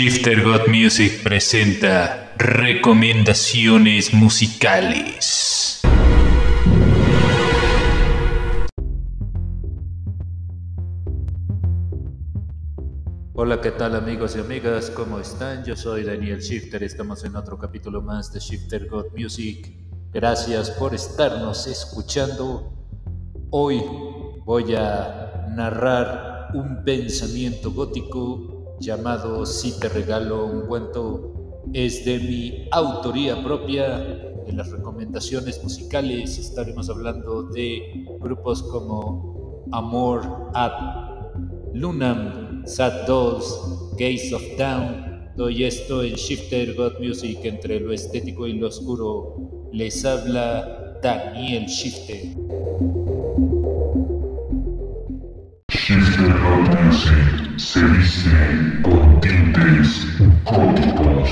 Shifter God Music presenta recomendaciones musicales. Hola, ¿qué tal amigos y amigas? ¿Cómo están? Yo soy Daniel Shifter, estamos en otro capítulo más de Shifter God Music. Gracias por estarnos escuchando. Hoy voy a narrar un pensamiento gótico llamado Si te regalo un cuento. Es de mi autoría propia. En las recomendaciones musicales estaremos hablando de grupos como Amor Ad, Lunam, Sad Dolls, Gaze of Down. Doy esto en Shifter God Music entre lo estético y lo oscuro. Les habla Daniel Shifter. Shifter God Music se dice góticos.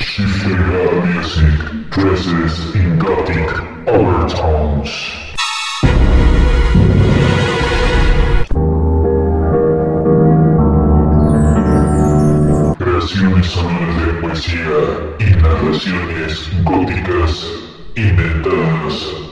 Shifter Music dresses in gothic overtones. Creaciones sonoras de poesía y narraciones góticas inventadas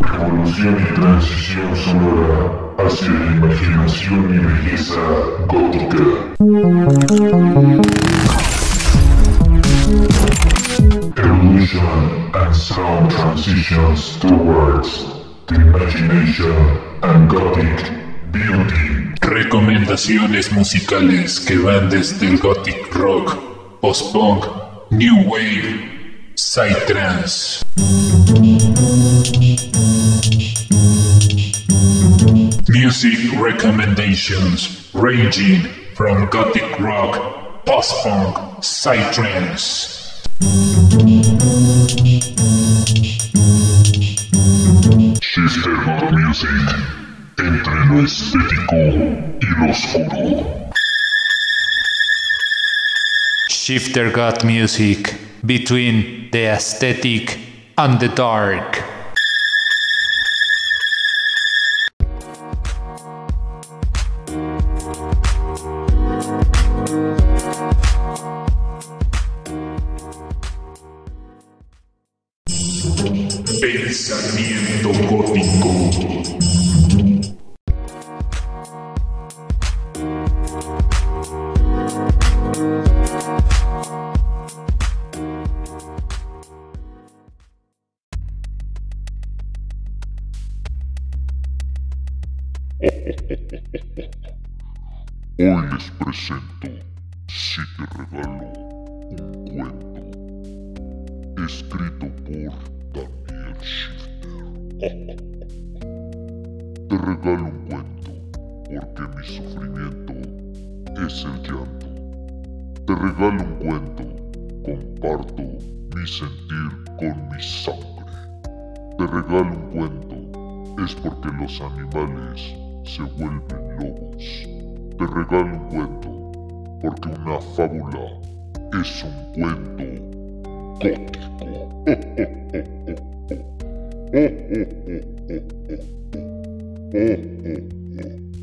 Revolución y transición sonora hacia la imaginación y belleza gótica. Evolution and sound transitions towards the imagination and gothic beauty. Recomendaciones musicales que van desde el gothic rock, post-punk, new wave, psytrance. Music recommendations ranging from gothic rock, post-punk, psytrance. Sister Rock Music entre lo estético y lo oscuro. Shifter God Music between the aesthetic and the dark. Pensamiento gótico. Hoy les presento Si te regalo un cuento, escrito por Daniel Schifter. Te regalo un cuento porque mi sufrimiento es el llanto. Te regalo un cuento, comparto mi sentir con mi sangre. Te regalo un cuento, es porque los animales se vuelven lobos te regalo un cuento, porque una fábula es un cuento.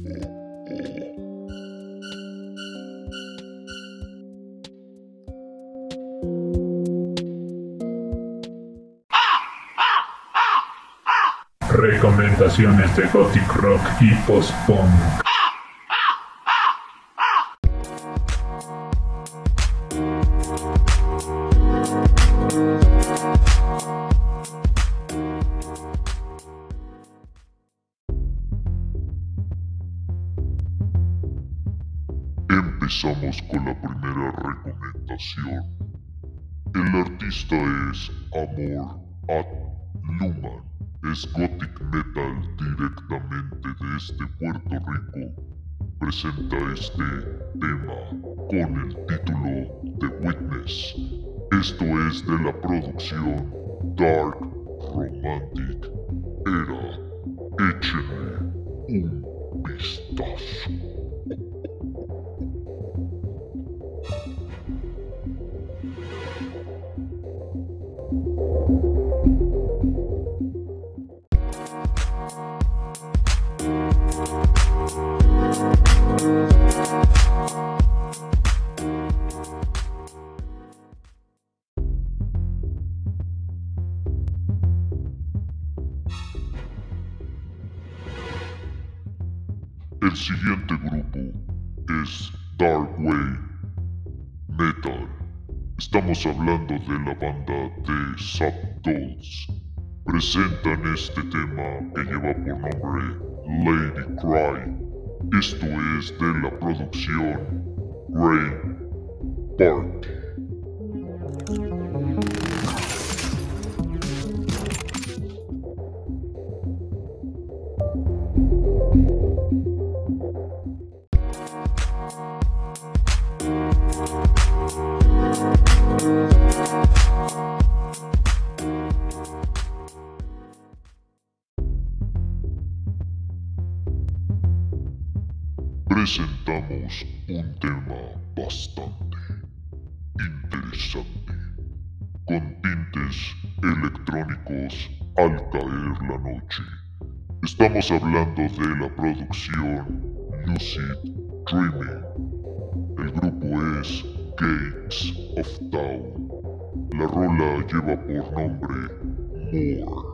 Recomendaciones de Gothic Rock y Post-Punk. Empezamos con la primera recomendación. El artista es Amor At Luman. Es gothic metal directamente desde Puerto Rico. Presenta este tema con el título The Witness. Esto es de la producción Dark Romantic Era. Échenle un vistazo. El siguiente grupo es Dark Way Metal. Estamos hablando de la banda de Subdolls. Presentan este tema que lleva por nombre Lady Cry. Esto es de la producción Grey Party. Un tema bastante interesante, con tintes electrónicos al caer la noche. Estamos hablando de la producción Lucid Dreaming. El grupo es Gates of Town. La rola lleva por nombre More.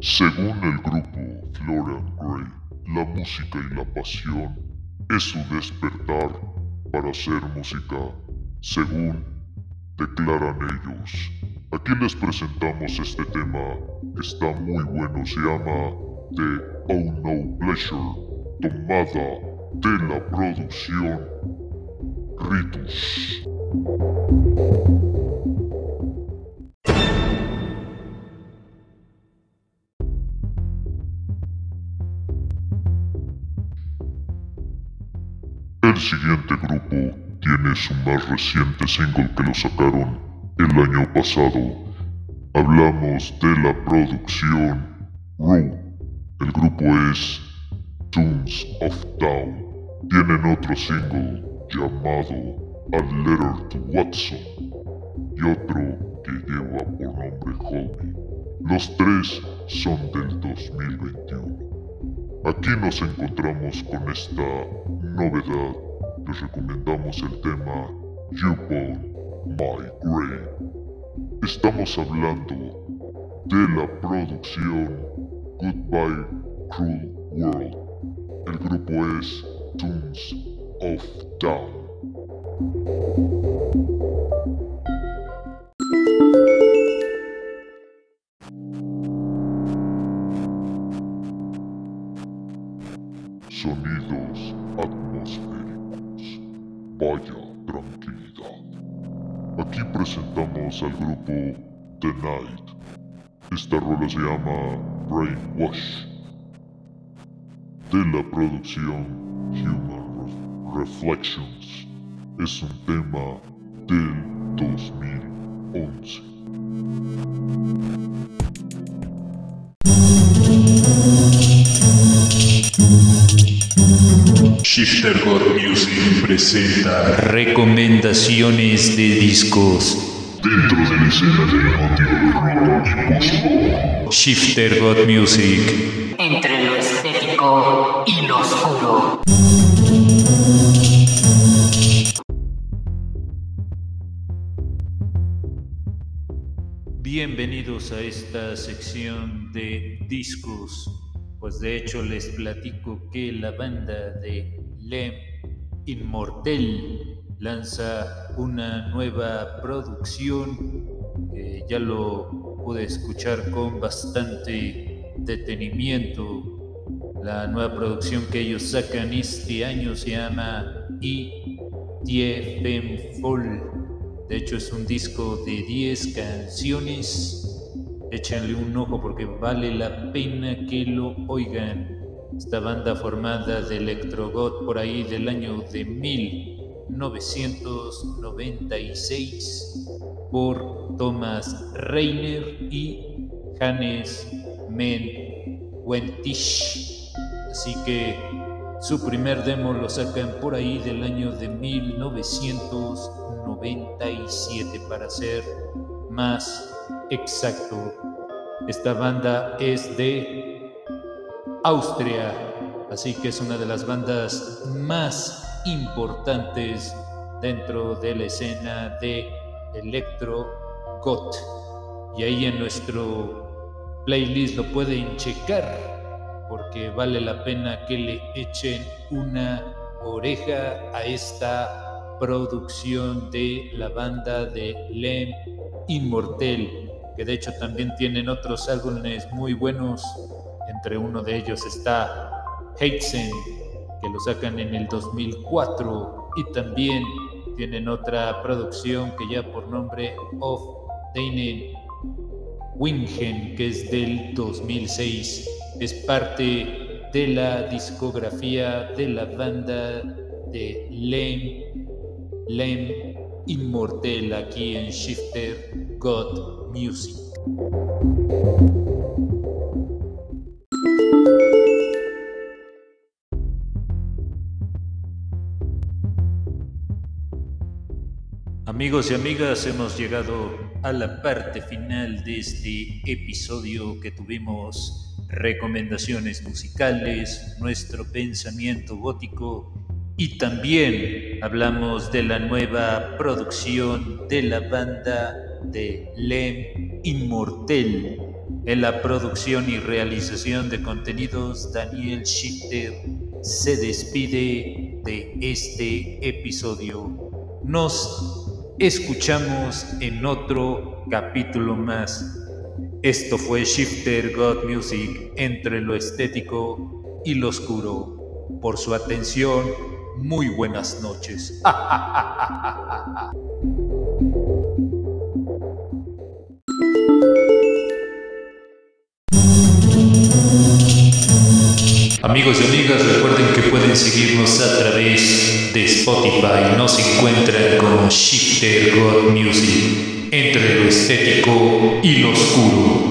Según el grupo Florian Gray, la música y la pasión es su despertar para hacer música, según declaran ellos. Aquí les presentamos este tema, está muy bueno, se llama The Oh No Pleasure, tomada de la producción Ritus. El siguiente grupo tiene su más reciente single que lo sacaron el año pasado. Hablamos de la producción Rue. El grupo es Tunes of Down. Tienen otro single llamado A Letter to Watson y otro que lleva por nombre Hold Me. Los tres son del 2021. Aquí nos encontramos con esta novedad. Les recomendamos el tema You Bone My Grave. Estamos hablando de la producción Goodbye Cruel World. El grupo es Tunes of Down. Al grupo The Night. Esta rola se llama Brainwash. De la producción Human Re- Reflections. Es un tema del 2011. Shifter God Music presenta Recomendaciones de discos. Dentro de la escena del audio rock y Shifter God Music. entre lo estético y lo oscuro. Bienvenidos a esta sección de discos. Pues de hecho les platico que la banda de Lem Immortel lanza una nueva producción que ya lo pude escuchar con bastante detenimiento. La nueva producción que ellos sacan este año se llama ITFM Full. De hecho es un disco de 10 canciones. Échenle un ojo porque vale la pena que lo oigan. Esta banda formada de Electrogot por ahí del año de 1990 1996 por Thomas Reiner y Hannes Menwentisch. Así que su primer demo lo sacan por ahí del año de 1997 para ser más exacto. Esta banda es de Austria, así que es una de las bandas más importantes dentro de la escena de electro got. Y ahí en nuestro playlist lo pueden checar porque vale la pena que le echen una oreja a esta producción de la banda de Lem Immortel, que de hecho también tienen otros álbumes muy buenos. Entre uno de ellos está Heitzen, que lo sacan en el 2004, y también tienen otra producción que ya por nombre Of Deinen Wingen, que es del 2006. Es parte de la discografía de la banda de Lem, Lem Immortel aquí en Shifter God Music. Amigos y amigas, hemos llegado a la parte final de este episodio que tuvimos recomendaciones musicales, nuestro pensamiento gótico y también hablamos de la nueva producción de la banda de Lem Inmortel. En la producción y realización de contenidos, Daniel Shifter se despide de este episodio. Nos escuchamos en otro capítulo más. Esto fue Shifter God Music entre lo estético y lo oscuro. Por su atención, muy buenas noches. Amigos y amigas, recuerden que pueden seguirnos a través de Spotify. Nos encuentran como Shifter God Music, entre lo estético y lo oscuro.